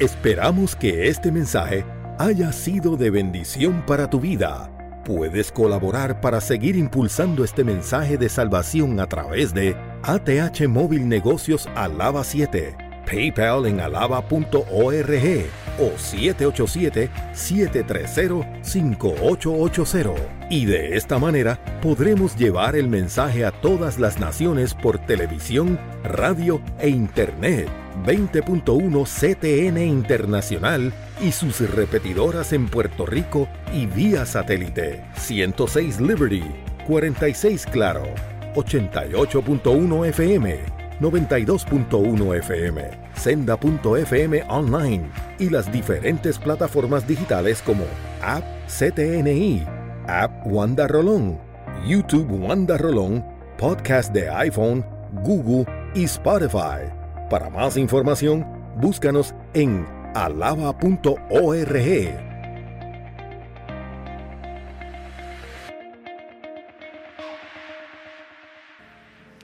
Esperamos que este mensaje haya sido de bendición para tu vida. Puedes colaborar para seguir impulsando este mensaje de salvación a través de ATH Móvil Negocios Alaba 7, PayPal en alaba.org o 787-730-5880. Y de esta manera podremos llevar el mensaje a todas las naciones por televisión, radio e internet. 20.1 CTN Internacional y sus repetidoras en Puerto Rico y vía satélite. 106 Liberty, 46 Claro, 88.1 FM, 92.1 FM, senda.fm online y las diferentes plataformas digitales como App CTNI, App Wanda Rolón, YouTube Wanda Rolón, Podcast de iPhone, Google y Spotify. Para más información, búscanos en alaba.org.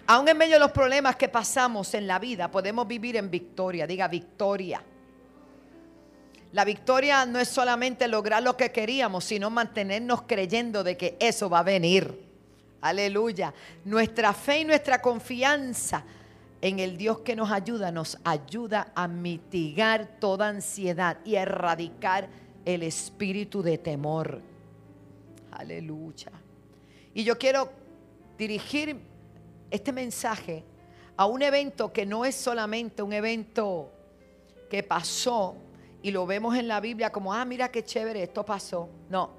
Aún en medio de los problemas que pasamos en la vida, podemos vivir en victoria. Diga victoria. La victoria no es solamente lograr lo que queríamos, sino mantenernos creyendo de que eso va a venir. Aleluya. Nuestra fe y nuestra confianza en el Dios que nos ayuda, nos ayuda a mitigar toda ansiedad y a erradicar el espíritu de temor. Aleluya. Y yo quiero dirigir este mensaje a un evento que no es solamente un evento que pasó y lo vemos en la Biblia como, ah, mira qué chévere, esto pasó. No,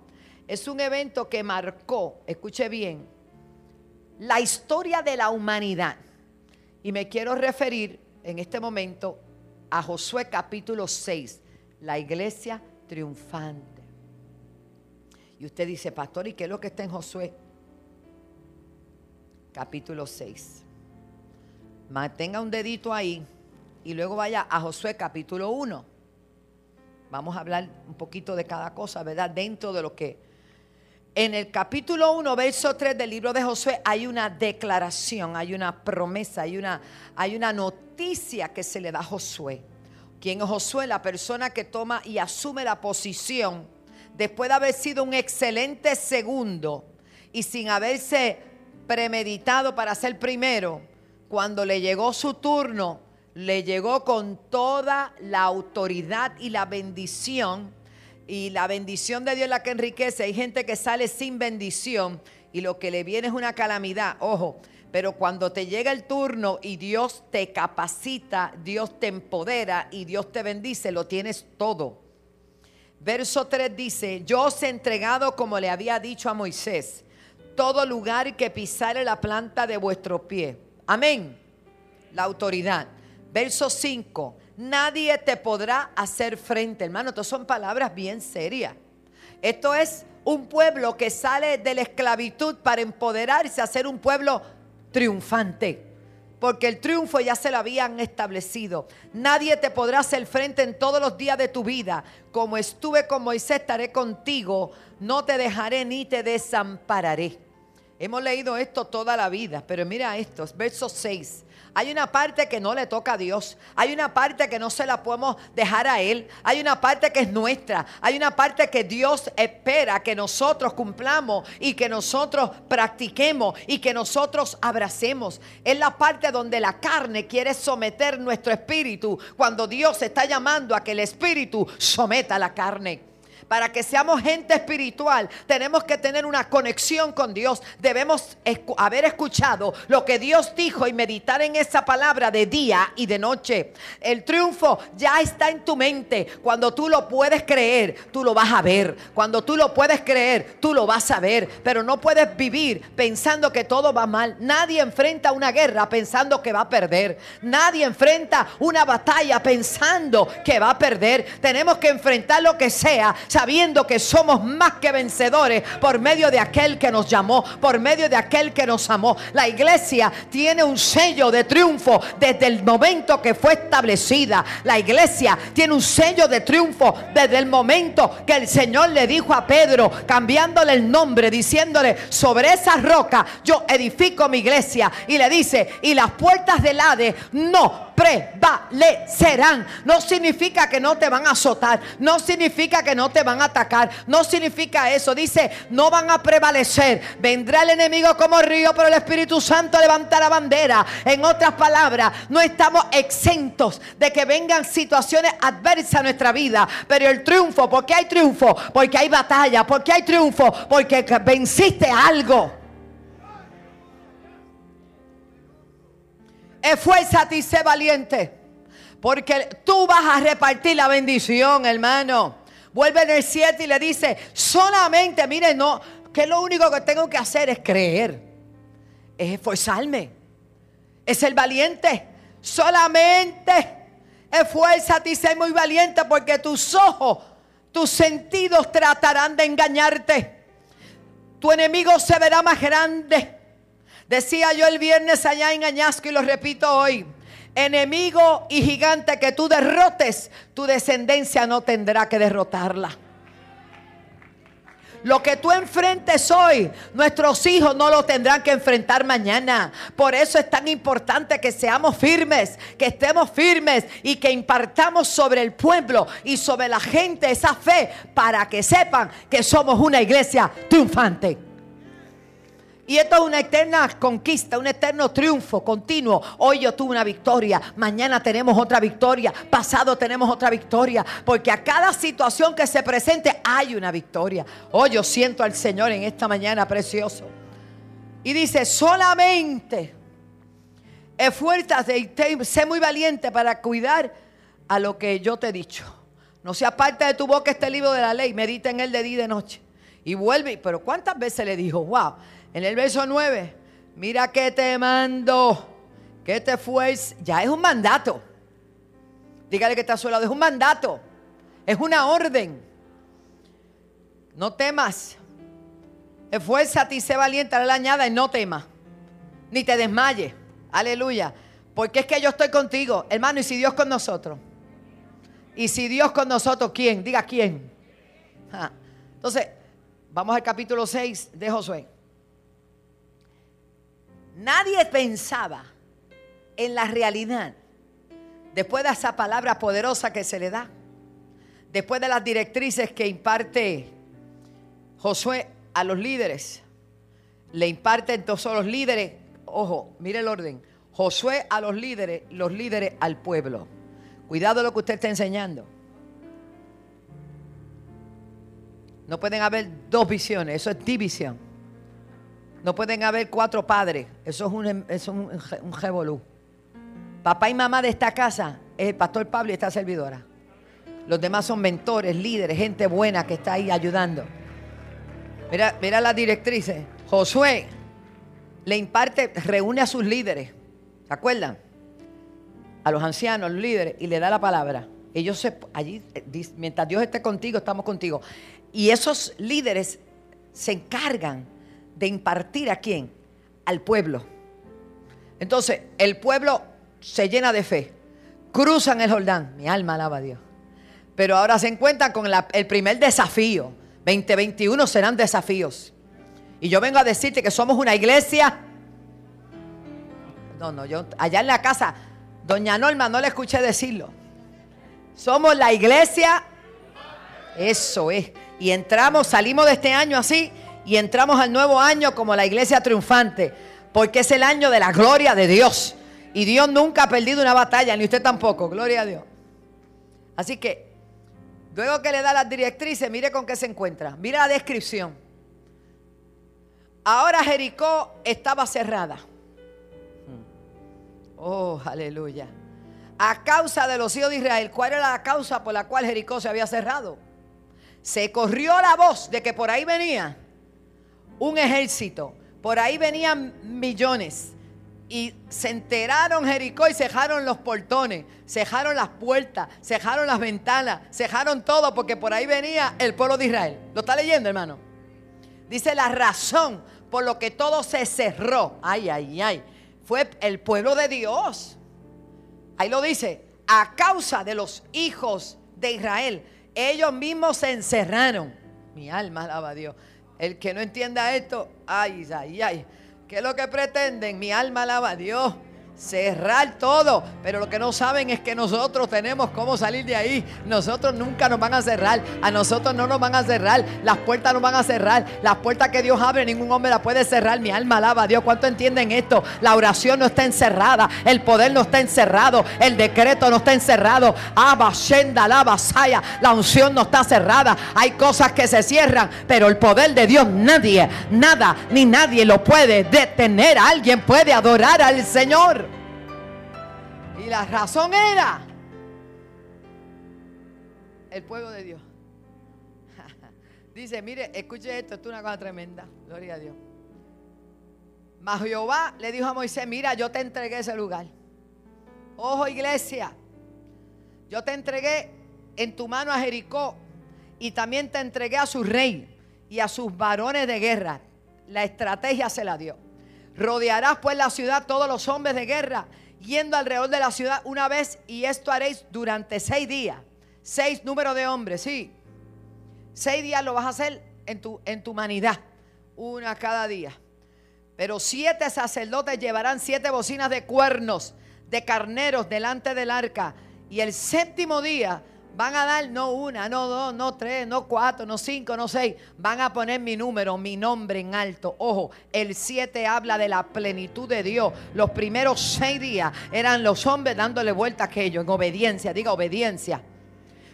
es un evento que marcó, escuche bien, la historia de la humanidad. Y me quiero referir en este momento a Josué capítulo 6, la iglesia triunfante. Y usted dice, pastor, ¿y qué es lo que está en Josué? Capítulo 6. Mantenga un dedito ahí y luego vaya a Josué capítulo 1. Vamos a hablar un poquito de cada cosa, ¿verdad? Dentro de lo que en el capítulo 1, verso 3 del libro de Josué hay una declaración, hay una promesa, hay una, hay una noticia que se le da a Josué. ¿Quién es Josué? La persona que toma y asume la posición después de haber sido un excelente segundo y sin haberse premeditado para ser primero, cuando le llegó su turno, le llegó con toda la autoridad y la bendición y la bendición de Dios es la que enriquece. Hay gente que sale sin bendición y lo que le viene es una calamidad. Ojo, pero cuando te llega el turno y Dios te capacita, Dios te empodera y Dios te bendice, lo tienes todo. Verso 3 dice, yo os he entregado como le había dicho a Moisés, todo lugar que pisare la planta de vuestro pie. Amén. La autoridad. Verso 5 nadie te podrá hacer frente. Hermano, estas son palabras bien serias. Esto es un pueblo que sale de la esclavitud para empoderarse a ser un pueblo triunfante. Porque el triunfo ya se lo habían establecido. Nadie te podrá hacer frente en todos los días de tu vida. Como estuve con Moisés, estaré contigo. No te dejaré ni te desampararé. Hemos leído esto toda la vida, pero mira esto, verso 6. Hay una parte que no le toca a Dios. Hay una parte que no se la podemos dejar a Él. Hay una parte que es nuestra. Hay una parte que Dios espera que nosotros cumplamos y que nosotros practiquemos y que nosotros abracemos. Es la parte donde la carne quiere someter nuestro espíritu cuando Dios está llamando a que el espíritu someta la carne. Para que seamos gente espiritual, tenemos que tener una conexión con Dios. Debemos haber escuchado lo que Dios dijo y meditar en esa palabra de día y de noche. El triunfo ya está en tu mente. Cuando tú lo puedes creer, tú lo vas a ver. Cuando tú lo puedes creer, tú lo vas a ver. Pero no puedes vivir pensando que todo va mal. Nadie enfrenta una guerra pensando que va a perder. Nadie enfrenta una batalla pensando que va a perder. Tenemos que enfrentar lo que sea sabiendo que somos más que vencedores por medio de aquel que nos llamó, por medio de aquel que nos amó. La iglesia tiene un sello de triunfo desde el momento que fue establecida. La iglesia tiene un sello de triunfo desde el momento que el Señor le dijo a Pedro, cambiándole el nombre, diciéndole, sobre esa roca yo edifico mi iglesia. Y le dice, y las puertas del Hades no prevalecerán. No significa que no te van a azotar, no significa que no te van a atacar, no significa eso. Dice, no van a prevalecer. Vendrá el enemigo como río, pero el Espíritu Santo levantará bandera. En otras palabras, no estamos exentos de que vengan situaciones adversas a nuestra vida, pero el triunfo, ¿por qué hay triunfo? Porque hay batalla, porque hay triunfo, porque venciste algo. Esfuérzate y sé valiente. Porque tú vas a repartir la bendición, hermano. Vuelve en el 7 y le dice, solamente, mire, no, que lo único que tengo que hacer es creer. Es esforzarme. Es ser valiente. Solamente esfuérzate y sé muy valiente porque tus ojos, tus sentidos tratarán de engañarte. Tu enemigo se verá más grande Decía yo el viernes allá en Añasco y lo repito hoy. Enemigo y gigante que tú derrotes, tu descendencia no tendrá que derrotarla. Lo que tú enfrentes hoy, nuestros hijos no lo tendrán que enfrentar mañana. Por eso es tan importante que seamos firmes, que estemos firmes y que impartamos sobre el pueblo y sobre la gente esa fe para que sepan que somos una iglesia triunfante. Y esto es una eterna conquista, un eterno triunfo continuo. Hoy yo tuve una victoria, mañana tenemos otra victoria, pasado tenemos otra victoria, porque a cada situación que se presente hay una victoria. Hoy yo siento al Señor en esta mañana precioso. Y dice, solamente esfuérzate y sé muy valiente para cuidar a lo que yo te he dicho. No sea parte de tu boca este libro de la ley, medita en él de día y de noche. Y vuelve, pero ¿cuántas veces le dijo, wow? En el verso 9, mira que te mando, que te fues, ya es un mandato. Dígale que está a su lado, es un mandato, es una orden. No temas, esfuérzate y sé valiente, la añada y no temas, ni te desmayes. Aleluya. Porque es que yo estoy contigo, hermano, y si Dios con nosotros. Y si Dios con nosotros, ¿quién? Diga quién. Entonces, vamos al capítulo 6 de Josué. Nadie pensaba en la realidad después de esa palabra poderosa que se le da, después de las directrices que imparte Josué a los líderes, le imparte entonces a los líderes, ojo, mire el orden, Josué a los líderes, los líderes al pueblo. Cuidado lo que usted está enseñando. No pueden haber dos visiones, eso es división. No pueden haber cuatro padres. Eso es un, em, es un, revolú. Papá y mamá de esta casa es el pastor Pablo y esta servidora. Los demás son mentores, líderes, gente buena que está ahí ayudando. Mira, mira las directrices. Josué le imparte, reúne a sus líderes. ¿Se acuerdan? A los ancianos, los líderes, y le da la palabra. Ellos se, allí, eh, mientras Dios esté contigo, estamos contigo. Y esos líderes se encargan de impartir a quién? Al pueblo. Entonces, el pueblo se llena de fe. Cruzan el Jordán. Mi alma alaba a Dios. Pero ahora se encuentran con el primer desafío. 2021 serán desafíos. Y yo vengo a decirte que somos una iglesia. No, no, yo allá en la casa, doña Norma, no le escuché decirlo. Somos la iglesia. Eso es. Y entramos, salimos de este año así y entramos al nuevo año como la iglesia triunfante, porque es el año de la gloria de Dios. Y Dios nunca ha perdido una batalla, ni usted tampoco, gloria a Dios. Así que, luego que le da las directrices, mire con qué se encuentra. Mira la descripción. Ahora Jericó estaba cerrada. Oh, aleluya. A causa de los hijos de Israel, ¿cuál era la causa por la cual Jericó se había cerrado? Se corrió la voz de que por ahí venía un ejército. Por ahí venían millones. y se enteraron Jericó y cejaron los portones, cejaron las puertas, cejaron las ventanas, cejaron todo porque por ahí venía el pueblo de Israel. ¿Lo está leyendo, hermano? Dice la razón por lo que todo se cerró. Ay, ay, ay. Fue el pueblo de Dios. Ahí lo dice. A causa de los hijos de Israel, ellos mismos se encerraron. Mi alma alaba a Dios. El que no entienda esto, ay, ay, ay. ¿Qué es lo que pretenden? Mi alma alaba a Dios cerrar todo. Pero lo que no saben es que nosotros tenemos cómo salir de ahí. Nosotros nunca nos van a cerrar. A nosotros no nos van a cerrar. Las puertas no van a cerrar. Las puertas que Dios abre, ningún hombre la puede cerrar. Mi alma alaba a Dios. ¿Cuánto entienden esto? La oración no está encerrada. El poder no está encerrado. El decreto no está encerrado. Abba, Shenda, la Saya. La unción no está cerrada. Hay cosas que se cierran. Pero el poder de Dios, nadie, nada, ni nadie lo puede detener. Alguien puede adorar al Señor. Y la razón era el pueblo de Dios. Dice, mire, escuche esto, esto es una cosa tremenda. Gloria a Dios. Mas Jehová le dijo a Moisés, mira, yo te entregué ese lugar. Ojo iglesia, yo te entregué en tu mano a Jericó y también te entregué a su rey y a sus varones de guerra. La estrategia se la dio. Rodearás pues la ciudad todos los hombres de guerra yendo alrededor de la ciudad una vez y esto haréis durante seis días. Seis números de hombres, sí. Seis días lo vas a hacer en tu, en tu humanidad, una cada día. Pero siete sacerdotes llevarán siete bocinas de cuernos, de carneros delante del arca. Y el séptimo día Van a dar no una, no dos, no tres, no cuatro, no cinco, no seis. Van a poner mi número, mi nombre en alto. Ojo, el siete habla de la plenitud de Dios. Los primeros seis días eran los hombres dándole vuelta a aquello, en obediencia, diga obediencia.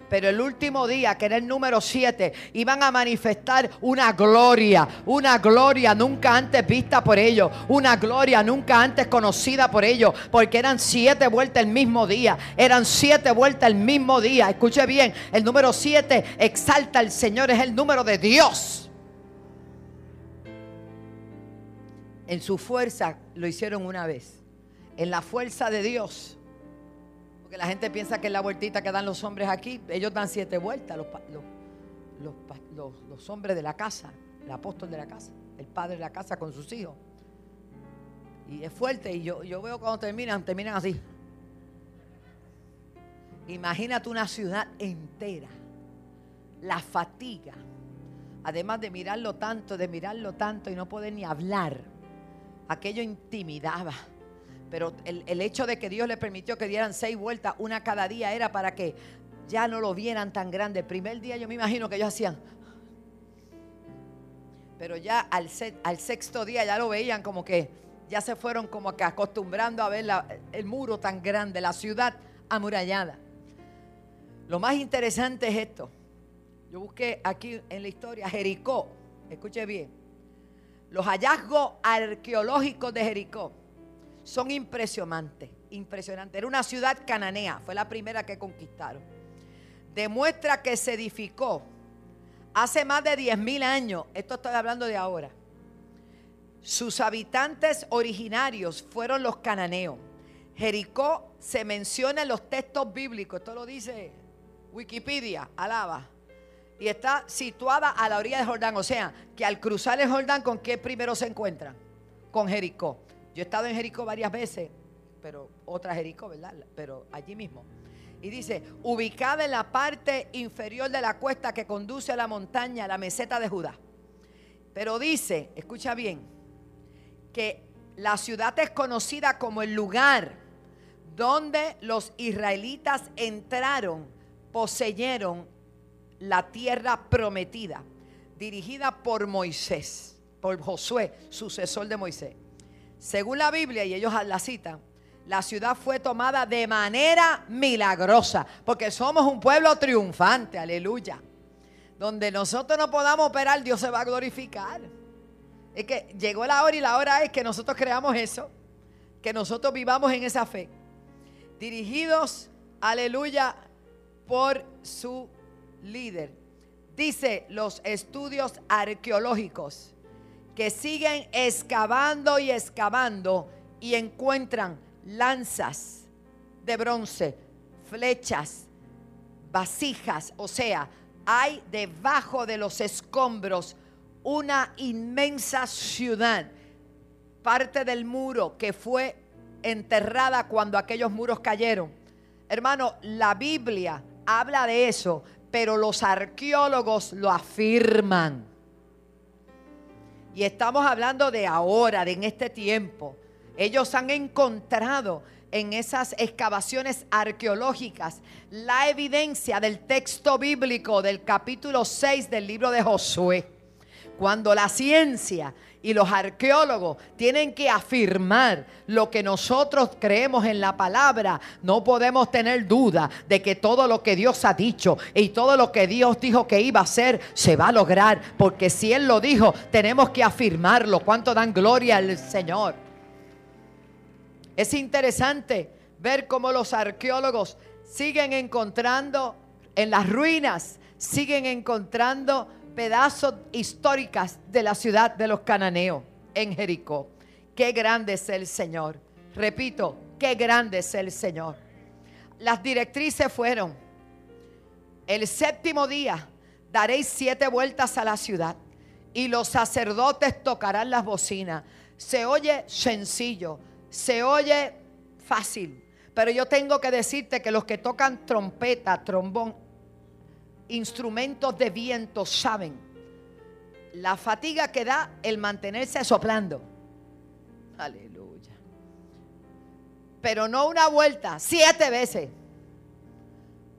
Pero el último día, que era el número 7, iban a manifestar una gloria, una gloria nunca antes vista por ellos, una gloria nunca antes conocida por ellos, porque eran siete vueltas el mismo día, eran siete vueltas el mismo día. Escuche bien, el número 7 exalta al Señor, es el número de Dios. En su fuerza lo hicieron una vez. En la fuerza de Dios la gente piensa que es la vueltita que dan los hombres aquí, ellos dan siete vueltas, los, hombres de la casa, el apóstol de la casa, el padre de la casa con sus hijos. Y es fuerte, y yo, yo veo cuando terminan, terminan así. Imagínate una ciudad entera, la fatiga, además de mirarlo tanto, de mirarlo tanto y no poder ni hablar, aquello intimidaba pero el, hecho de que Dios le permitió que dieran seis vueltas, una cada día, era para que ya no lo vieran tan grande. El primer día yo me imagino que ellos hacían. Pero ya al, sexto día ya lo veían como que ya se fueron como que acostumbrando a ver el muro tan grande, la ciudad amurallada. Lo más interesante es esto. Yo busqué aquí en la historia Jericó. Escuche bien. Los hallazgos arqueológicos de Jericó son impresionantes, impresionantes. Era una ciudad cananea, fue la primera que conquistaron. Demuestra que se edificó hace más de 10 mil años, esto estoy hablando de ahora. Sus habitantes originarios fueron los cananeos. Jericó se menciona en los textos bíblicos, esto lo dice Wikipedia, alaba. Y está situada a la orilla de Jordán, o sea, que al cruzar el Jordán, ¿con qué primero se encuentran? Con Jericó. Yo he estado en Jericó varias veces, pero otra Jericó, ¿verdad? Pero allí mismo. Y dice, ubicada en la parte inferior de la cuesta que conduce a la montaña, la meseta de Judá. Pero dice, escucha bien, que la ciudad es conocida como el lugar donde los israelitas entraron, poseyeron la tierra prometida, dirigida por Moisés, por Josué, sucesor de Moisés. Según la Biblia, y ellos la citan, la ciudad fue tomada de manera milagrosa, porque somos un pueblo triunfante, aleluya. Donde nosotros no podamos operar, Dios se va a glorificar. Es que llegó la hora y la hora es que nosotros creamos eso, que nosotros vivamos en esa fe. Dirigidos, aleluya, por su líder. Dice los estudios arqueológicos que siguen excavando y excavando y encuentran lanzas de bronce, flechas, vasijas, o sea, hay debajo de los escombros una inmensa ciudad, parte del muro que fue enterrada cuando aquellos muros cayeron. Hermano, la Biblia habla de eso, pero los arqueólogos lo afirman. Y estamos hablando de ahora, de en este tiempo. Ellos han encontrado en esas excavaciones arqueológicas la evidencia del texto bíblico del capítulo 6 del libro de Josué. Cuando la ciencia y los arqueólogos tienen que afirmar lo que nosotros creemos en la palabra, no podemos tener duda de que todo lo que Dios ha dicho y todo lo que Dios dijo que iba a hacer se va a lograr, porque si Él lo dijo, tenemos que afirmarlo. ¿Cuánto dan gloria al Señor? Es interesante ver cómo los arqueólogos siguen encontrando en las ruinas, siguen encontrando pedazos históricas de la ciudad de los cananeos en Jericó. Qué grande es el Señor. Repito, qué grande es el Señor. Las directrices fueron, el séptimo día daréis siete vueltas a la ciudad y los sacerdotes tocarán las bocinas. Se oye sencillo, se oye fácil, pero yo tengo que decirte que los que tocan trompeta, trombón, instrumentos de viento saben la fatiga que da el mantenerse soplando. Aleluya. Pero no una vuelta, siete veces.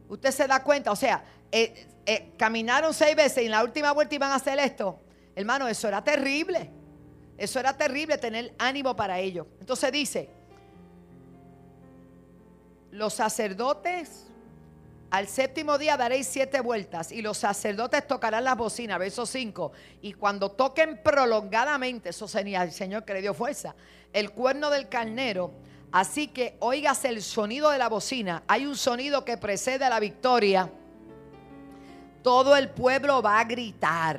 Usted se da cuenta, o sea, eh, eh, caminaron seis veces y en la última vuelta iban a hacer esto. Hermano, eso era terrible. Eso era terrible tener ánimo para ello. Entonces dice, los sacerdotes al séptimo día daréis siete vueltas y los sacerdotes tocarán las bocinas, verso 5. Y cuando toquen prolongadamente, eso sería el Señor que le dio fuerza, el cuerno del carnero. Así que oigas el sonido de la bocina. Hay un sonido que precede a la victoria. Todo el pueblo va a gritar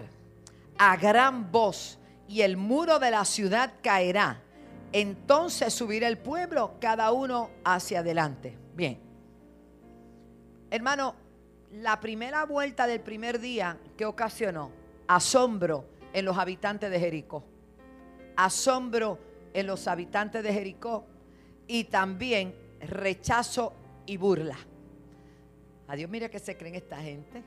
a gran voz y el muro de la ciudad caerá. Entonces subirá el pueblo, cada uno hacia adelante. Bien. Hermano, la primera vuelta del primer día que ocasionó asombro en los habitantes de Jericó. Asombro en los habitantes de Jericó y también rechazo y burla. Adiós, mire que se creen esta gente.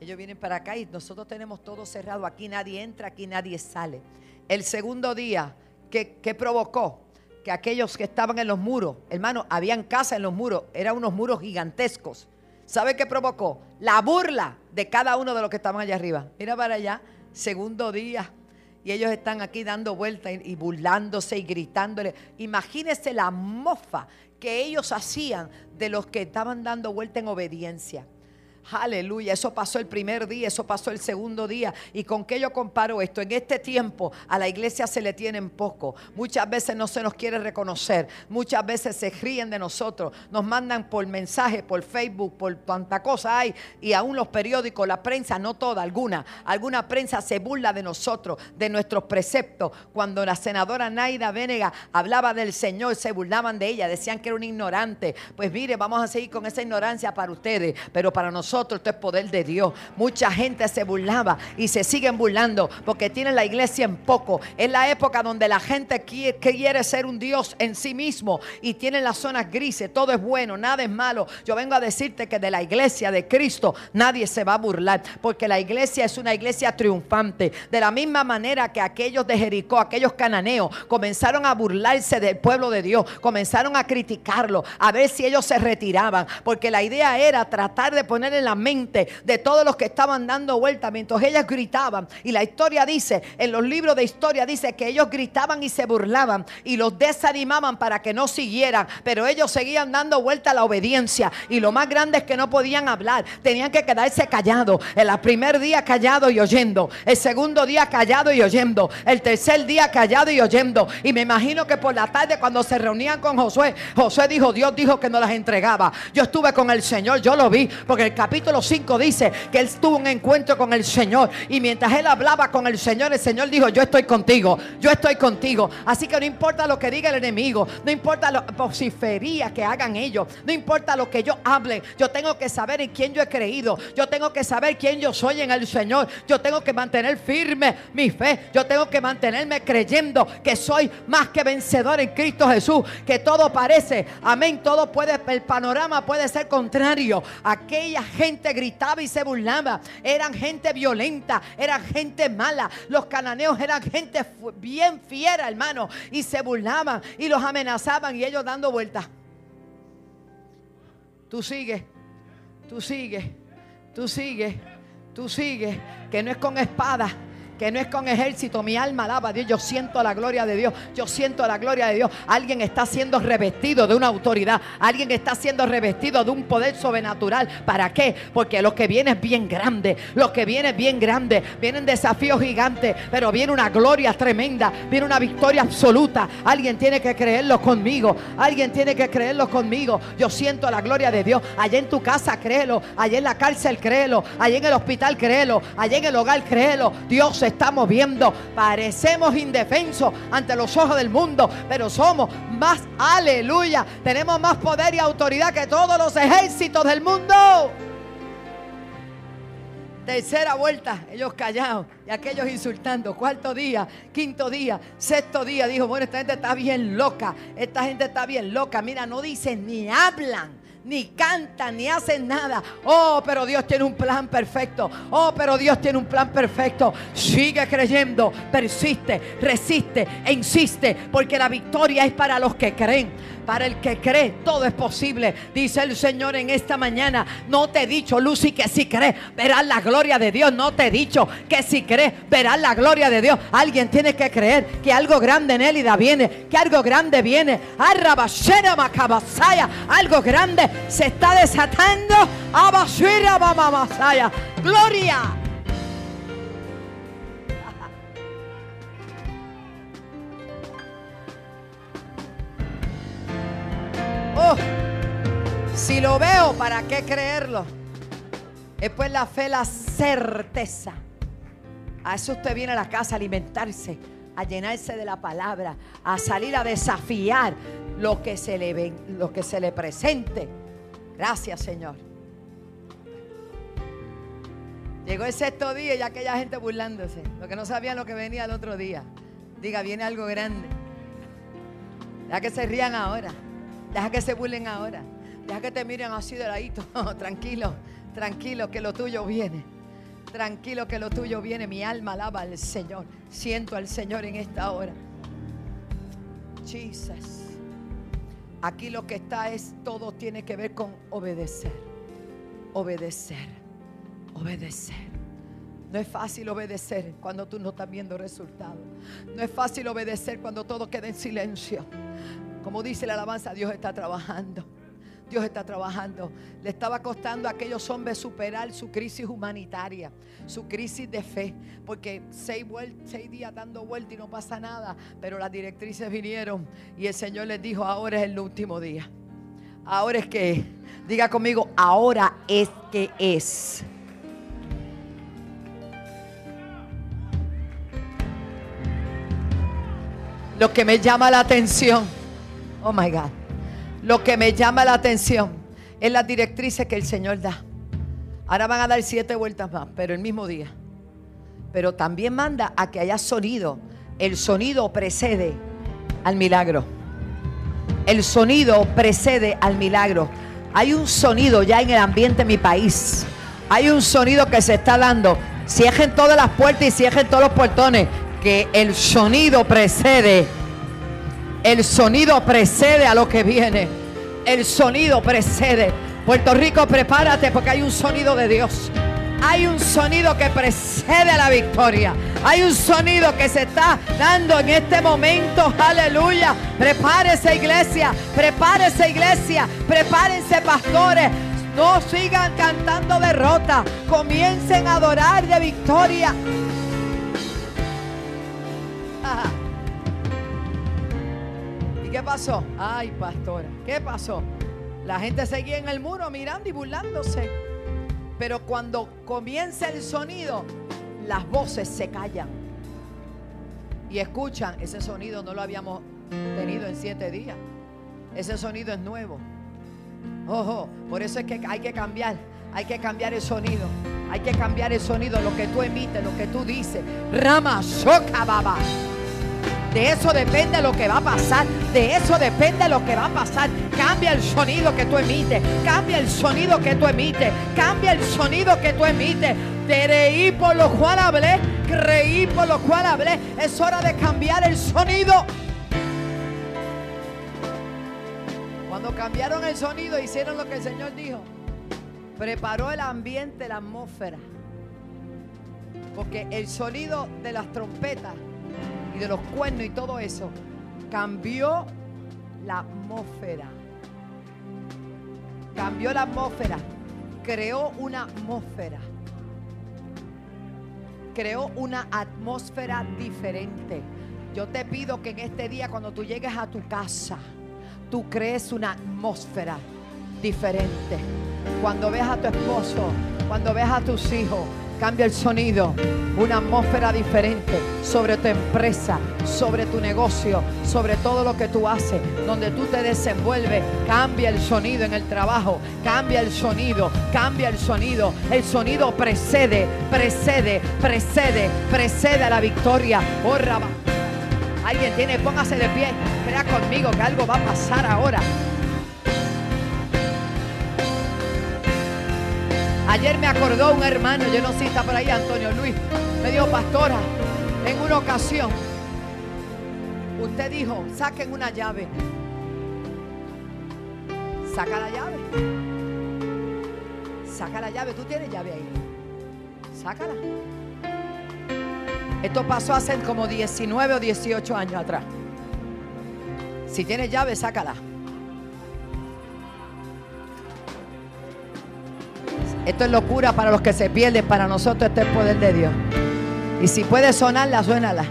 Ellos vienen para acá y nosotros tenemos todo cerrado. Aquí nadie entra, aquí nadie sale. El segundo día, ¿qué, qué provocó? Que aquellos que estaban en los muros, hermano, habían casa en los muros, eran unos muros gigantescos. ¿Sabe qué provocó? La burla de cada uno de los que estaban allá arriba. Mira para allá, segundo día. Y ellos están aquí dando vueltas y, burlándose y gritándole. Imagínese la mofa que ellos hacían de los que estaban dando vuelta en obediencia. Aleluya, eso pasó el primer día, eso pasó el segundo día. ¿Y con qué yo comparo esto? En este tiempo a la iglesia se le tienen poco. Muchas veces no se nos quiere reconocer. Muchas veces se ríen de nosotros. Nos mandan por mensaje, por Facebook, por tanta cosa hay. Y aún los periódicos, la prensa, no toda, alguna. Alguna prensa se burla de nosotros, de nuestros preceptos. Cuando la senadora Naida Vénega hablaba del Señor, se burlaban de ella. Decían que era un ignorante. Pues mire, vamos a seguir con esa ignorancia para ustedes. Pero para nosotros esto es poder de Dios. Mucha gente se burlaba y se siguen burlando porque tienen la iglesia en poco. Es la época donde la gente quiere ser un Dios en sí mismo y tienen las zonas grises. Todo es bueno, nada es malo. Yo vengo a decirte que de la iglesia de Cristo nadie se va a burlar porque la iglesia es una iglesia triunfante. De la misma manera que aquellos de Jericó, aquellos cananeos, comenzaron a burlarse del pueblo de Dios, comenzaron a criticarlo, a ver si ellos se retiraban, porque la idea era tratar de poner la mente de todos los que estaban dando vuelta mientras ellas gritaban. Y la historia dice, en los libros de historia dice que ellos gritaban y se burlaban y los desanimaban para que no siguieran, pero ellos seguían dando vuelta a la obediencia. Y lo más grande es que no podían hablar, tenían que quedarse callados. El primer día callado y oyendo, el segundo día callado y oyendo, el tercer día callado y oyendo. Y me imagino que por la tarde cuando se reunían con Josué, Josué dijo, Dios dijo que no las entregaba. Yo estuve con el Señor, yo lo vi, porque el capítulo capítulo 5 dice que él tuvo un encuentro con el Señor. Y mientras él hablaba con el Señor, el Señor dijo, yo estoy contigo, yo estoy contigo. Así que no importa lo que diga el enemigo, no importa la vocifería que hagan ellos, no importa lo que yo hable, yo tengo que saber en quién yo he creído, yo tengo que saber quién yo soy en el Señor, yo tengo que mantener firme mi fe, yo tengo que mantenerme creyendo que soy más que vencedor en Cristo Jesús, que todo parece, amén, todo puede, el panorama puede ser contrario. Aquella gente gritaba y se burlaba, eran gente violenta, eran gente mala, los cananeos eran gente bien fiera, hermano, y se burlaban y los amenazaban y ellos dando vueltas. Tú sigues, tú sigues, tú sigues, tú sigues, que no es con espada que no es con ejército. Mi alma alaba a Dios. Yo siento la gloria de Dios. Yo siento la gloria de Dios. Alguien está siendo revestido de una autoridad. Alguien está siendo revestido de un poder sobrenatural. ¿Para qué? Porque lo que viene es bien grande. Lo que viene es bien grande. Vienen desafíos gigantes. Pero viene una gloria tremenda. Viene una victoria absoluta. Alguien tiene que creerlo conmigo. Alguien tiene que creerlo conmigo. Yo siento la gloria de Dios. Allá en tu casa, créelo. Allá en la cárcel, créelo. Allá en el hospital, créelo. Allá en el hogar, créelo. Dios se estamos viendo. Parecemos indefensos ante los ojos del mundo, pero somos más, aleluya. Tenemos más poder y autoridad que todos los ejércitos del mundo. Tercera vuelta, ellos callados y aquellos insultando. Cuarto día, quinto día, sexto día. Dijo, bueno, esta gente está bien loca. Esta gente está bien loca. Mira, no dicen ni hablan ni cantan, ni hacen nada. Oh, pero Dios tiene un plan perfecto. Oh, pero Dios tiene un plan perfecto. Sigue creyendo, persiste, resiste e insiste, porque la victoria es para los que creen. Para el que cree, todo es posible. Dice el Señor en esta mañana. No te he dicho, Lucy, que si crees, verás la gloria de Dios. No te he dicho que si crees, verás la gloria de Dios. Alguien tiene que creer que algo grande en Élida viene. Que algo grande viene. Algo grande se está desatando. Gloria. Si lo veo, ¿para qué creerlo? Es pues la fe, la certeza. A eso usted viene a la casa a alimentarse, a llenarse de la palabra, a salir a desafiar lo que se le, ven, lo que se le presente. Gracias, Señor. Llegó el sexto día y aquella gente burlándose, lo que no sabían lo que venía el otro día. Diga, viene algo grande. Ya que se rían ahora. Deja que se burlen ahora. Deja que te miren así de ladito. tranquilo, tranquilo, que lo tuyo viene. Tranquilo que lo tuyo viene. Mi alma alaba al Señor. Siento al Señor en esta hora. Jesus. Aquí lo que está es todo tiene que ver con obedecer. Obedecer. Obedecer. No es fácil obedecer cuando tú no estás viendo resultados. No es fácil obedecer cuando todo queda en silencio. Como dice la alabanza, Dios está trabajando. Dios está trabajando. Le estaba costando a aquellos hombres superar su crisis humanitaria, su crisis de fe, porque seis, seis días dando vuelta y no pasa nada. Pero las directrices vinieron y el Señor les dijo, ahora es el último día. Ahora es que, diga conmigo, ahora es que es. Lo que me llama la atención Oh my God. Lo que me llama la atención es las directrices que el Señor da. Ahora van a dar siete vueltas más, pero el mismo día. Pero también manda a que haya sonido. El sonido precede al milagro. El sonido precede al milagro. Hay un sonido ya en el ambiente de mi país. Hay un sonido que se está dando. Cierren todas las puertas y cierren todos los portones. Que el sonido precede el sonido precede a lo que viene. El sonido precede. Puerto Rico, prepárate porque hay un sonido de Dios. Hay un sonido que precede a la victoria. Hay un sonido que se está dando en este momento. Aleluya. Prepárese iglesia. Prepárese iglesia. Prepárense pastores. No sigan cantando derrota. Comiencen a adorar de victoria. Qué pasó? Ay, pastora, ¿qué pasó? La gente seguía en el muro mirando y burlándose. Pero cuando comienza el sonido, las voces se callan. Y escuchan, ese sonido no lo habíamos tenido en siete días. Ese sonido es nuevo. Ojo, por eso es que hay que cambiar. Hay que cambiar el sonido. Hay que cambiar el sonido, lo que tú emites, lo que tú dices. Rama, soca, baba. De eso depende lo que va a pasar. De eso depende lo que va a pasar. Cambia el sonido que tú emites. Cambia el sonido que tú emites. Cambia el sonido que tú emites. Creí por lo cual hablé. Creí por lo cual hablé. Es hora de cambiar el sonido. Cuando cambiaron el sonido, hicieron lo que el Señor dijo. Preparó el ambiente, la atmósfera. Porque el sonido de las trompetas de los cuernos y todo eso cambió la atmósfera. Cambió la atmósfera. Creó una atmósfera. Creó una atmósfera diferente. Yo te pido que en este día cuando tú llegues a tu casa, tú crees una atmósfera diferente. Cuando ves a tu esposo, cuando ves a tus hijos, cambia el sonido, una atmósfera diferente sobre tu empresa, sobre tu negocio, sobre todo lo que tú haces, donde tú te desenvuelves, cambia el sonido en el trabajo, cambia el sonido, cambia el sonido. El sonido precede, precede, precede, precede a la victoria. Oh. Alguien tiene, póngase de pie, crea conmigo que algo va a pasar ahora. Ayer me acordó un hermano, yo no sé si está por ahí, Antonio Luis, me dijo, pastora, en una ocasión, usted dijo, saquen una llave. Saca la llave. Saca la llave, tú tienes llave ahí. Sácala. Esto pasó hace como 19 o 18 años atrás. Si tienes llave, sácala. Esto es locura para los que se pierden, para nosotros este es el poder de Dios. Y si puede sonarla, suénala.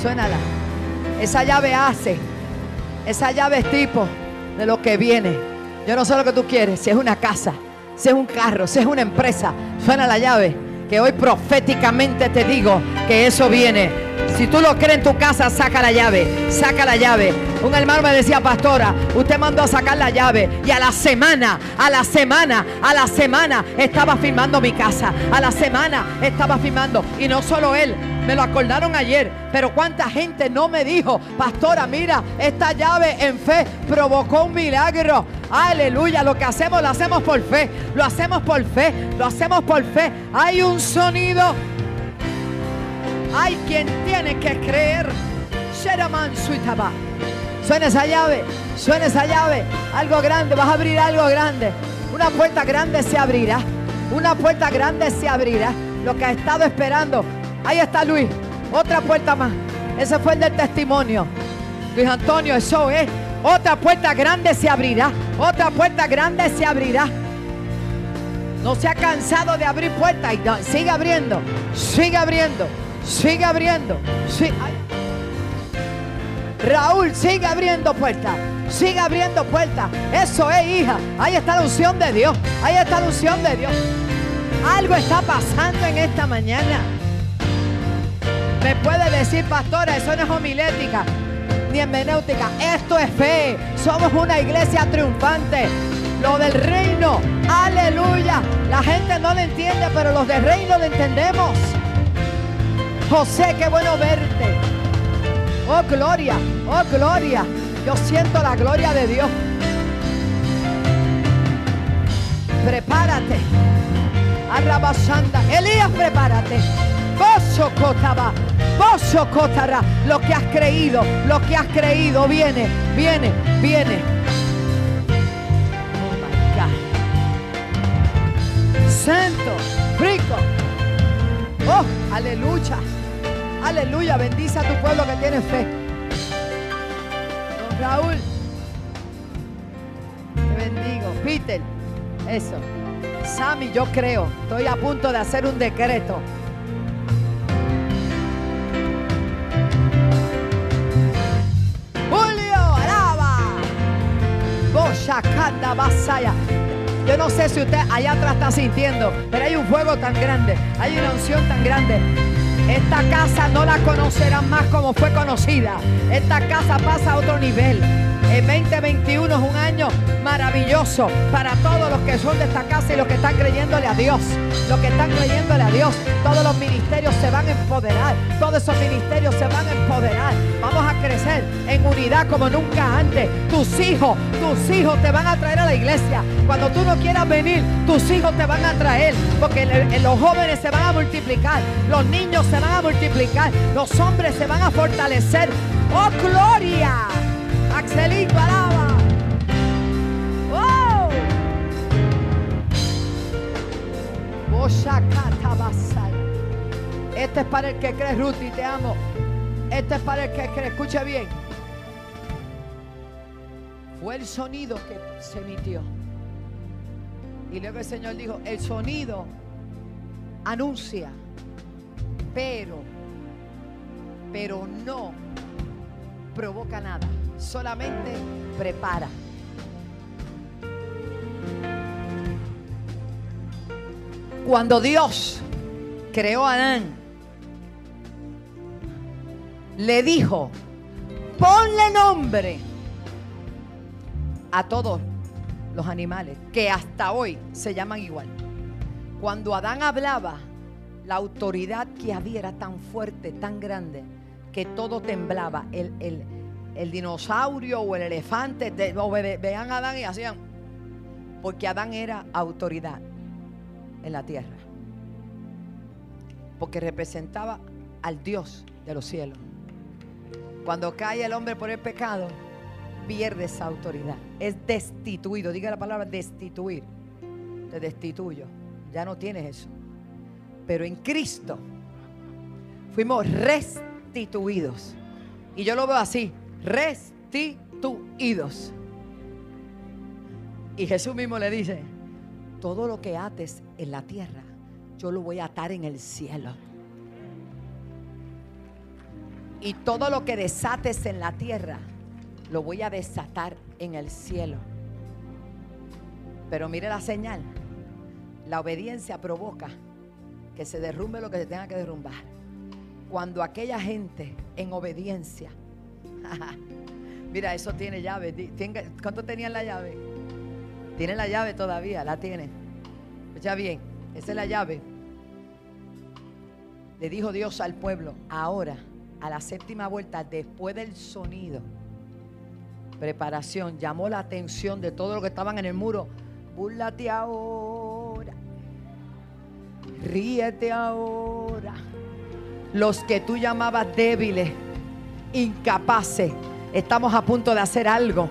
Suénala. Esa llave hace. Esa llave es tipo de lo que viene. Yo no sé lo que tú quieres, si es una casa, si es un carro, si es una empresa, suena la llave. Que hoy proféticamente te digo que eso viene. Si tú lo crees en tu casa, saca la llave, saca la llave. Un hermano me decía, pastora, usted mandó a sacar la llave y a la semana, a la semana, a la semana estaba firmando mi casa. A la semana estaba firmando. Y no solo él, me lo acordaron ayer, pero cuánta gente no me dijo, pastora, mira, esta llave en fe provocó un milagro. Aleluya, lo que hacemos lo hacemos por fe, lo hacemos por fe, lo hacemos por fe. Hay un sonido. Hay quien tiene que creer. Sheraman Suitaba. Suena esa llave, suena esa llave. Algo grande, vas a abrir algo grande. Una puerta grande se abrirá. Una puerta grande se abrirá. Lo que ha estado esperando. Ahí está Luis. Otra puerta más. Ese fue el del testimonio. Luis Antonio, eso es. Otra puerta grande se abrirá. Otra puerta grande se abrirá. No se ha cansado de abrir puertas. Y sigue abriendo. Sigue abriendo. Sigue abriendo. Ay. Raúl, sigue abriendo puertas. Sigue abriendo puertas. Eso es, hija. Ahí está la unción de Dios. Ahí está la unción de Dios. Algo está pasando en esta mañana. Me puede decir, pastora, eso no es homilética ni hermenéutica. Esto es fe. Somos una iglesia triunfante. Lo del reino. Aleluya. La gente no lo entiende, pero los del reino lo entendemos. José, qué bueno verte. Oh, gloria. Oh, gloria. Yo siento la gloria de Dios. Prepárate. Arrabasanda. Elías, prepárate. Vos cotaba. Vos cotara. Lo que has creído. Lo que has creído. Viene. Viene. Viene. Oh my God. Santo. Rico. Oh, aleluya. Aleluya. Bendice a tu pueblo que tiene fe. Don Raúl. Te bendigo. Peter. Eso. Sammy, yo creo. Estoy a punto de hacer un decreto. Julio, alaba. Boshakanda Basaya. Yo no sé si usted allá atrás está sintiendo, pero hay un fuego tan grande, hay una unción tan grande. Esta casa no la conocerán más como fue conocida. Esta casa pasa a otro nivel. El 2021 es un año maravilloso para todos los que son de esta casa y los que están creyéndole a Dios. Los que están creyéndole a Dios. Todos los ministerios se van a empoderar. Todos esos ministerios se van a empoderar. Vamos a crecer en unidad como nunca antes. Tus hijos, tus hijos te van a traer a la iglesia. Cuando tú no quieras venir, tus hijos te van a traer. Porque los jóvenes se van a multiplicar. Los niños se van a multiplicar. Los hombres se van a fortalecer. ¡Oh, gloria! Axelito, alaba. ¡Wow! Este es para el que cree, Ruti, te amo. Este es para el que cree, escuche bien. Fue el sonido que se emitió. Y luego el Señor dijo, el sonido anuncia, pero, pero no provoca nada, solamente prepara. Cuando Dios creó a Adán, le dijo, ponle nombre a todos los animales que hasta hoy se llaman igual. Cuando Adán hablaba, la autoridad que había era tan fuerte, tan grande, que todo temblaba. El, el, dinosaurio o el elefante vean a Adán y hacían, porque Adán era autoridad en la tierra. Porque representaba al Dios de los cielos. Cuando cae el hombre por el pecado, pierde esa autoridad. Es destituido. Diga la palabra destituir. Te destituyo. Ya no tienes eso. Pero en Cristo fuimos restituidos. Y yo lo veo así, restituidos. Y Jesús mismo le dice, todo lo que ates en la tierra, yo lo voy a atar en el cielo. Y todo lo que desates en la tierra, lo voy a desatar en el cielo. Pero mire la señal. La obediencia provoca que se derrumbe lo que se tenga que derrumbar cuando aquella gente en obediencia, mira, eso tiene llave. ¿Cuánto tenían la llave? Tienen la llave todavía, la tienen. Ya bien, esa es la llave. Le dijo Dios al pueblo, ahora, a la séptima vuelta, después del sonido, preparación, llamó la atención de todos los que estaban en el muro. Búrlate ahora. Ríete ahora los que tú llamabas débiles, incapaces, estamos a punto de hacer algo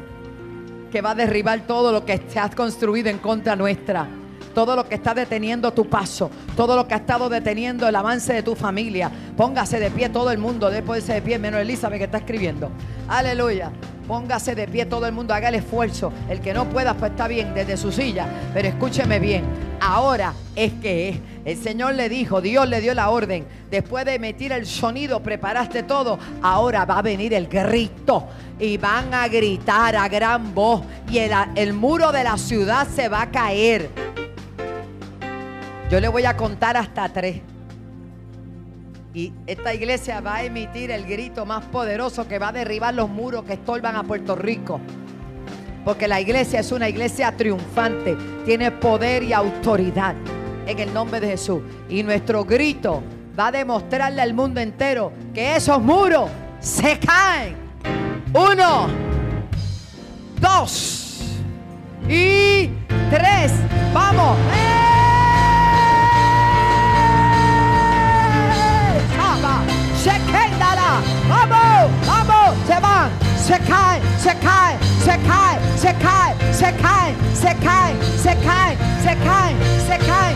que va a derribar todo lo que se ha construido en contra nuestra. Todo lo que está deteniendo tu paso, todo lo que ha estado deteniendo el avance de tu familia. Póngase de pie todo el mundo, después de pie, menos Elizabeth que está escribiendo. Aleluya. Póngase de pie todo el mundo, haga el esfuerzo. El que no pueda, pues está bien desde su silla. Pero escúcheme bien, ahora es que es. El Señor le dijo, Dios le dio la orden. Después de emitir el sonido, preparaste todo. Ahora va a venir el grito. Y van a gritar a gran voz. Y el, el muro de la ciudad se va a caer. Yo le voy a contar hasta tres. Y esta iglesia va a emitir el grito más poderoso que va a derribar los muros que estorban a Puerto Rico. Porque la iglesia es una iglesia triunfante, tiene poder y autoridad en el nombre de Jesús. Y nuestro grito va a demostrarle al mundo entero que esos muros se caen. Uno, dos y tres. Vamos. ¡Vamos! ¡Vamos! Se van, se caen, se caen, se caen, se caen, se caen, se caen, se caen, se caen, se caen.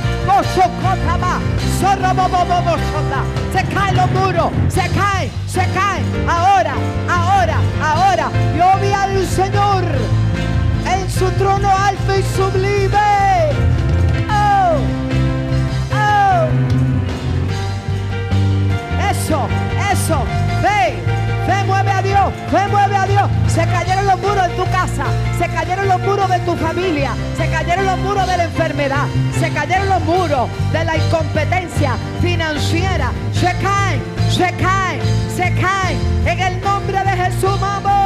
Se caen los muros, se caen, se caen. Ahora, ahora, ahora. Yo vi al Señor en su trono alto y sublime. Eso. Fe, fe mueve a Dios. Se cayeron los muros en tu casa, se cayeron los muros de tu familia, se cayeron los muros de la enfermedad, se cayeron los muros de la incompetencia financiera. Se caen, se caen, se caen. En el nombre de Jesús, vamos.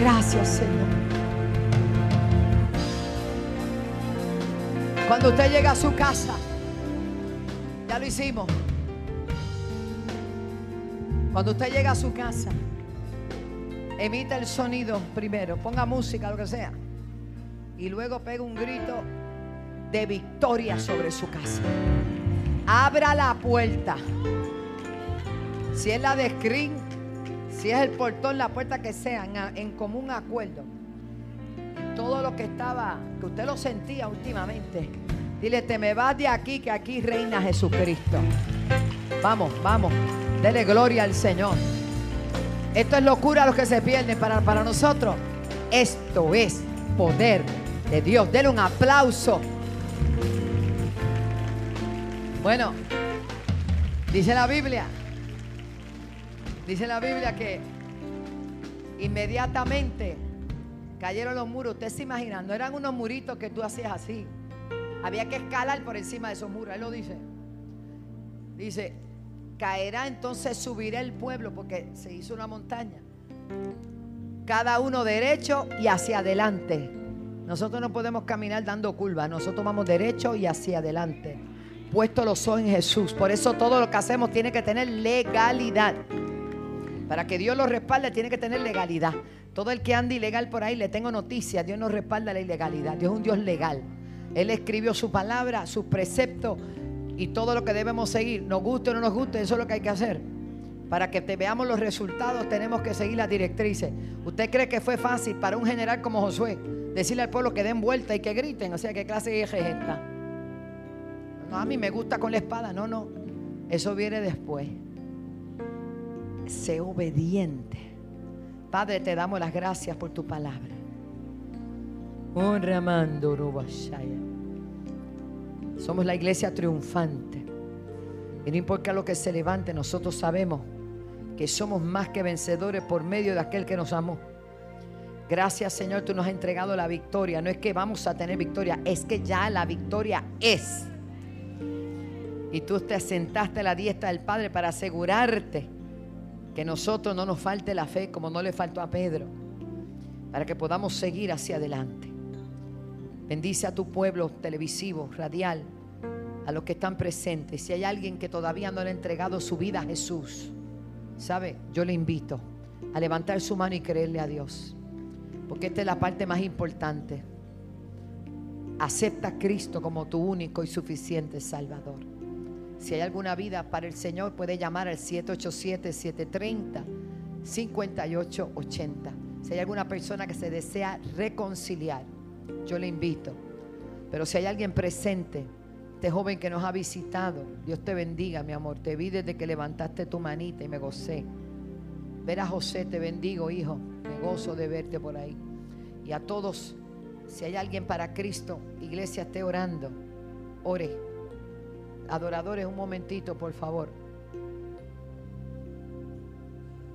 Gracias, Señor. Cuando usted llega a su casa, ya lo hicimos. Cuando usted llega a su casa, emita el sonido primero, ponga música, lo que sea, y luego pega un grito de victoria sobre su casa. Abra la puerta. Si es la de screen, si es el portón, la puerta que sea, en, en común acuerdo. Todo lo que estaba, que usted lo sentía últimamente. Dile, te me vas de aquí, que aquí reina Jesucristo. Vamos, vamos. Dele gloria al Señor. Esto es locura a los que se pierden para, para nosotros. Esto es poder de Dios. Dele un aplauso. Bueno, dice la Biblia, dice la Biblia que inmediatamente cayeron los muros. Usted se imagina, no eran unos muritos que tú hacías así. Había que escalar por encima de esos muros. Él lo dice. Dice, caerá entonces subirá el pueblo porque se hizo una montaña. Cada uno derecho y hacia adelante. Nosotros no podemos caminar dando curvas. Nosotros vamos derecho y hacia adelante. Puesto los ojos en Jesús. Por eso todo lo que hacemos tiene que tener legalidad. Para que Dios lo respalde tiene que tener legalidad. Todo el que anda ilegal por ahí le tengo noticias. Dios no respalda la ilegalidad. Dios es un Dios legal. Él escribió su palabra, sus preceptos y todo lo que debemos seguir. Nos guste o no nos guste, eso es lo que hay que hacer. Para que te veamos los resultados tenemos que seguir las directrices. ¿Usted cree que fue fácil para un general como Josué decirle al pueblo que den vuelta y que griten? O sea, ¿qué clase de eje? No, a mí me gusta con la espada. No, no. Eso viene después. Sé obediente. Padre, te damos las gracias por tu palabra. Somos la iglesia triunfante. Y no importa lo que se levante, nosotros sabemos que somos más que vencedores por medio de aquel que nos amó. Gracias Señor, tú nos has entregado la victoria. No es que vamos a tener victoria, es que ya la victoria es. Y tú te sentaste a la diestra del Padre para asegurarte que nosotros no nos falte la fe como no le faltó a Pedro, para que podamos seguir hacia adelante. Bendice a tu pueblo televisivo, radial, a los que están presentes. Si hay alguien que todavía no le ha entregado su vida a Jesús, ¿sabe? Yo le invito a levantar su mano y creerle a Dios. Porque esta es la parte más importante. Acepta a Cristo como tu único y suficiente Salvador. Si hay alguna vida para el Señor, puede llamar al 787-730-5880. Si hay alguna persona que se desea reconciliar, yo le invito. Pero si hay alguien presente, este joven que nos ha visitado, Dios te bendiga, mi amor. Te vi desde que levantaste tu manita y me gocé. Ver a José, te bendigo, hijo. Me gozo de verte por ahí. Y a todos, si hay alguien para Cristo, iglesia, esté orando. Ore. Adoradores, un momentito, por favor.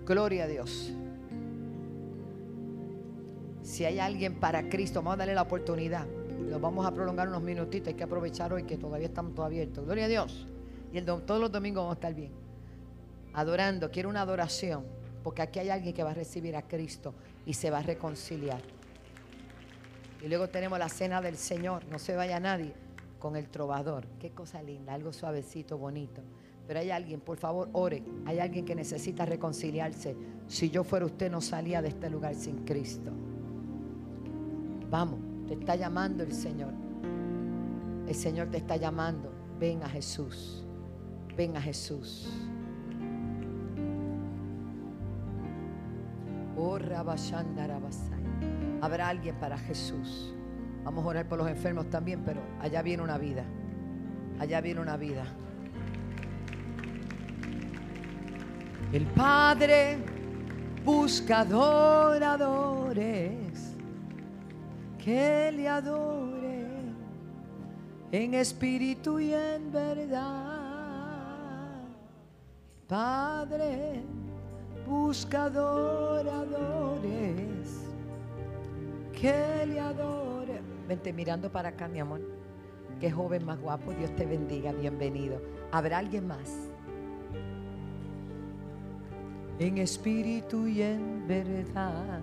Gloria a Dios. Si hay alguien para Cristo, vamos a darle la oportunidad. Lo vamos a prolongar unos minutitos. Hay que aprovechar hoy que todavía estamos todo abiertos. Gloria a Dios. Y el, todos los domingos vamos a estar bien. Adorando. Quiero una adoración. Porque aquí hay alguien que va a recibir a Cristo y se va a reconciliar. Y luego tenemos la cena del Señor. No se vaya nadie con el trovador. Qué cosa linda. Algo suavecito, bonito. Pero hay alguien, por favor, ore. Hay alguien que necesita reconciliarse. Si yo fuera usted, no salía de este lugar sin Cristo. Vamos, te está llamando el Señor. El Señor te está llamando. Ven a Jesús. Ven a Jesús. Oh, Habrá alguien para Jesús. Vamos a orar por los enfermos también, pero allá viene una vida. Allá viene una vida. El Padre busca adoradores que le adore en espíritu y en verdad. Padre, busca adoradores que le adoren. Vente mirando para acá, mi amor. Qué joven más guapo. Dios te bendiga. Bienvenido. ¿Habrá alguien más? En espíritu y en verdad.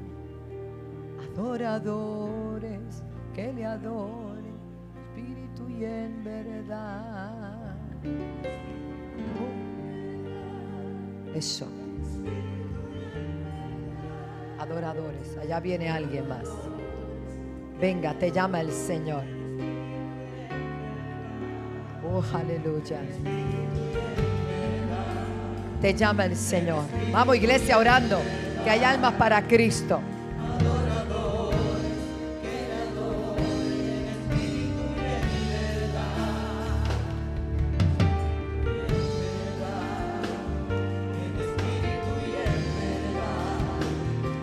Adoradores que le adoren. Espíritu y en verdad. Eso. Adoradores. Allá viene alguien más. Venga, te llama el Señor. Oh, aleluya. Te llama el Señor. Vamos, iglesia, orando. Que hay almas para Cristo.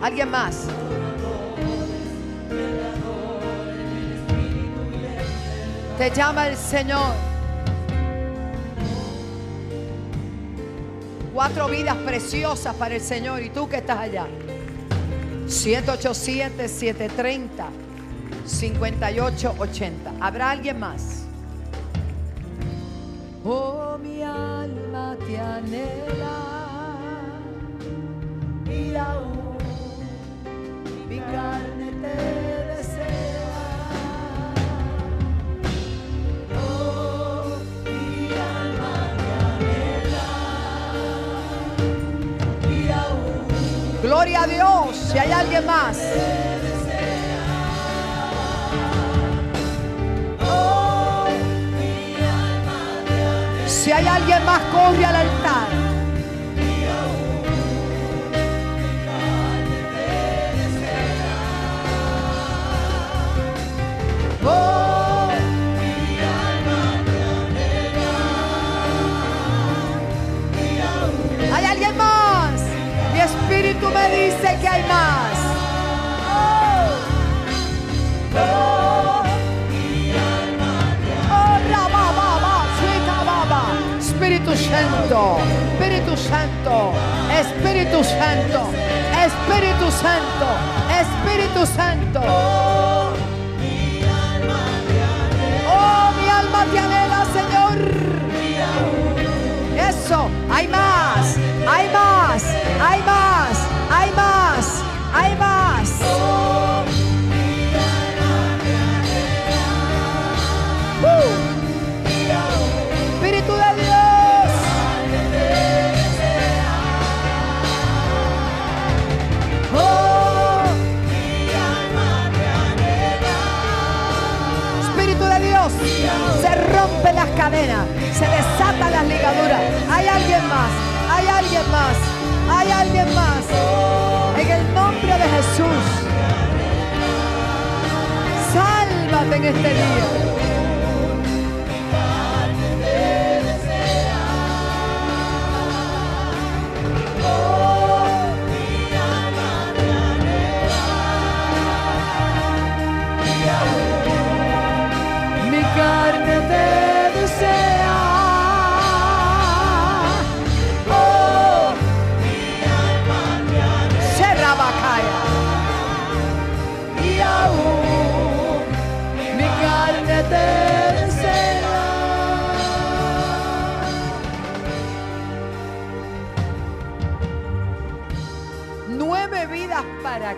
¿Alguien más? Te llama el Señor. Cuatro vidas preciosas para el Señor. ¿Y tú que estás allá? 787-730-5880. ¿Habrá alguien más? Oh, mi alma te anhela. Y Gloria a Dios, si hay alguien más. Si hay alguien más, corre al altar. Espíritu me dice que hay más. Oh, oh, oh. Espíritu Santo, Espíritu Santo, Espíritu Santo, Espíritu Santo, Espíritu Santo. Oh, mi alma te anhela, Señor. Eso, hay más, Jesús, sálvate en este día.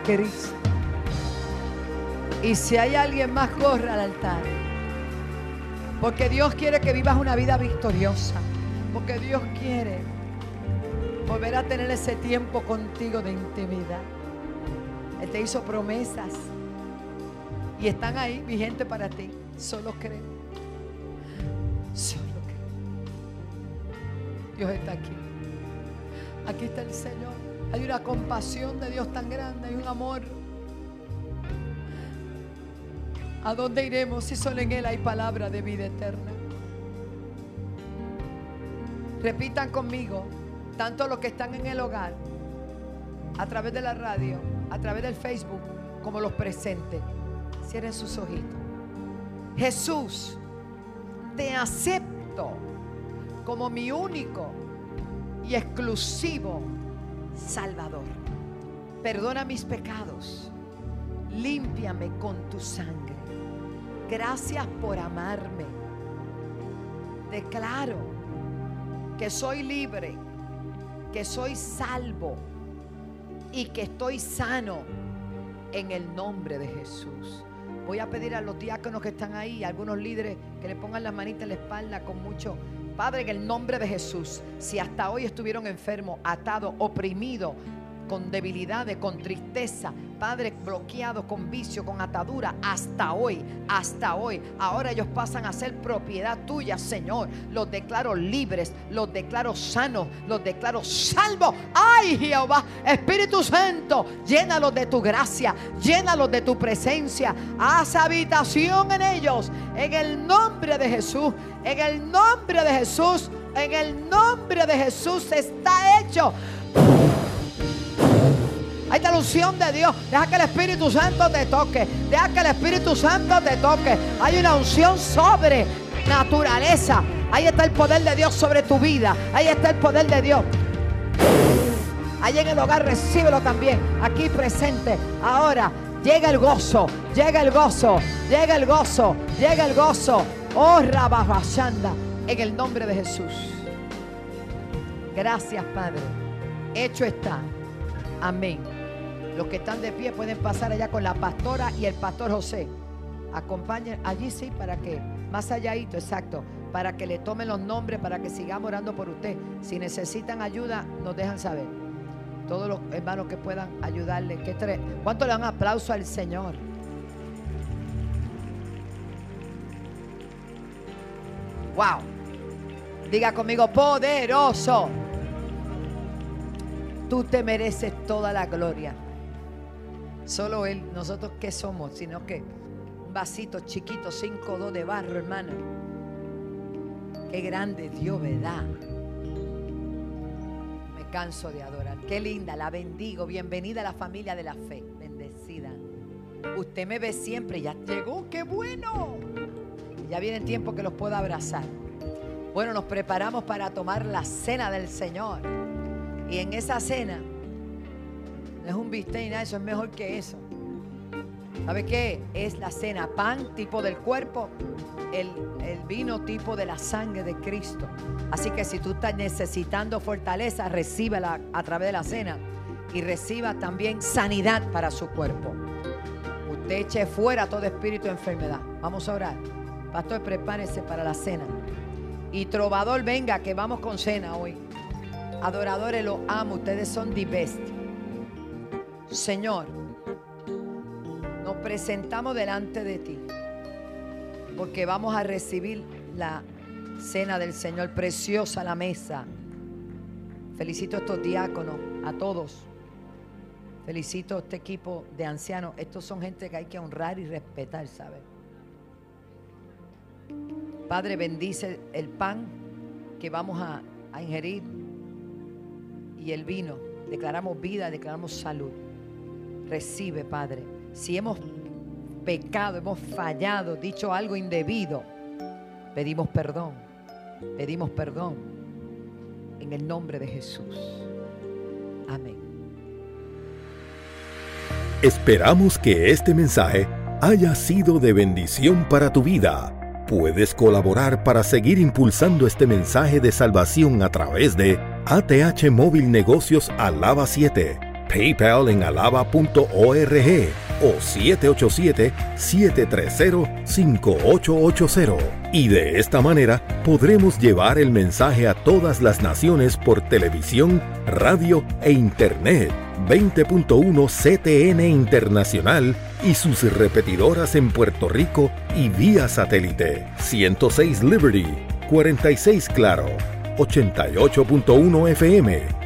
Cristo. Y si hay alguien más, corre al altar. Porque Dios quiere que vivas una vida victoriosa. Porque Dios quiere volver a tener ese tiempo contigo de intimidad. Él te hizo promesas. Y están ahí vigentes para ti. Solo cree. Solo cree. Dios está aquí. Aquí está el Señor. Hay una compasión de Dios tan grande. Hay un amor. ¿A dónde iremos si solo en Él hay palabra de vida eterna? Repitan conmigo, tanto los que están en el hogar, a través de la radio, a través del Facebook, como los presentes. Cierren sus ojitos. Jesús, te acepto como mi único y exclusivo Salvador. Perdona mis pecados, límpiame con tu sangre. Gracias por amarme. Declaro que soy libre, que soy salvo y que estoy sano en el nombre de Jesús. Voy a pedir a los diáconos que están ahí, a algunos líderes, que le pongan las manitas en la espalda con mucho. Padre, en el nombre de Jesús, si hasta hoy estuvieron enfermos, atados, oprimidos, con debilidades, con tristeza, Padre, bloqueado con vicio, con atadura, hasta hoy, hasta hoy. Ahora ellos pasan a ser propiedad tuya, Señor. Los declaro libres, los declaro sanos, los declaro salvos. Ay, Jehová, Espíritu Santo, llénalos de tu gracia, llénalos de tu presencia. Haz habitación en ellos, en el nombre de Jesús, en el nombre de Jesús, en el nombre de Jesús está hecho. Está la unción de Dios. Deja que el Espíritu Santo te toque. Deja que el Espíritu Santo te toque. Hay una unción sobre naturaleza. Ahí está el poder de Dios sobre tu vida. Ahí está el poder de Dios. Ahí en el hogar recíbelo también. Aquí presente. Ahora llega el gozo. Llega el gozo. Llega el gozo. Llega el gozo. Oh Rababashanda. En el nombre de Jesús. Gracias, Padre. Hecho está. Amén. Los que están de pie pueden pasar allá con la pastora y el pastor José. Acompañen allí sí para que, más alláito, exacto, para que le tomen los nombres, para que sigamos orando por usted. Si necesitan ayuda, nos dejan saber. Todos los hermanos que puedan ayudarle. ¿Cuánto le dan aplauso al Señor? Wow. Diga conmigo, poderoso. Tú te mereces toda la gloria. Solo Él, nosotros qué somos, sino que un vasito chiquito, cinco dos de barro, hermano. Qué grande Dios, ¿verdad? Me canso de adorar. Qué linda, la bendigo. Bienvenida a la familia de la fe. Bendecida. Usted me ve siempre, ya llegó, qué bueno. Ya viene el tiempo que los pueda abrazar. Bueno, nos preparamos para tomar la cena del Señor. Y en esa cena no es un bistec nada, eso es mejor que eso. ¿Sabe qué? Es la cena, pan tipo del cuerpo, el, vino tipo de la sangre de Cristo. Así que si tú estás necesitando fortaleza, recíbela a través de la cena y reciba también sanidad para su cuerpo. Usted eche fuera todo espíritu de enfermedad. Vamos a orar. Pastor, prepárese para la cena. Y trovador, venga, que vamos con cena hoy. Adoradores, lo amo. Ustedes son the. Señor, nos presentamos delante de ti porque vamos a recibir la cena del Señor, preciosa la mesa. Felicito a estos diáconos, a todos. Felicito a este equipo de ancianos. Estos son gente que hay que honrar y respetar, ¿sabes? Padre, bendice el pan que vamos a, a ingerir y el vino. Declaramos vida, declaramos salud recibe, Padre. Si hemos pecado, hemos fallado, dicho algo indebido, pedimos perdón. Pedimos perdón en el nombre de Jesús. Amén. Esperamos que este mensaje haya sido de bendición para tu vida. Puedes colaborar para seguir impulsando este mensaje de salvación a través de ATH Móvil Negocios Alaba 7 PayPal en alaba.org o 787-730-5880. Y de esta manera podremos llevar el mensaje a todas las naciones por televisión, radio e Internet. 20.1 CTN Internacional y sus repetidoras en Puerto Rico y vía satélite. 106 Liberty, 46 Claro, 88.1 FM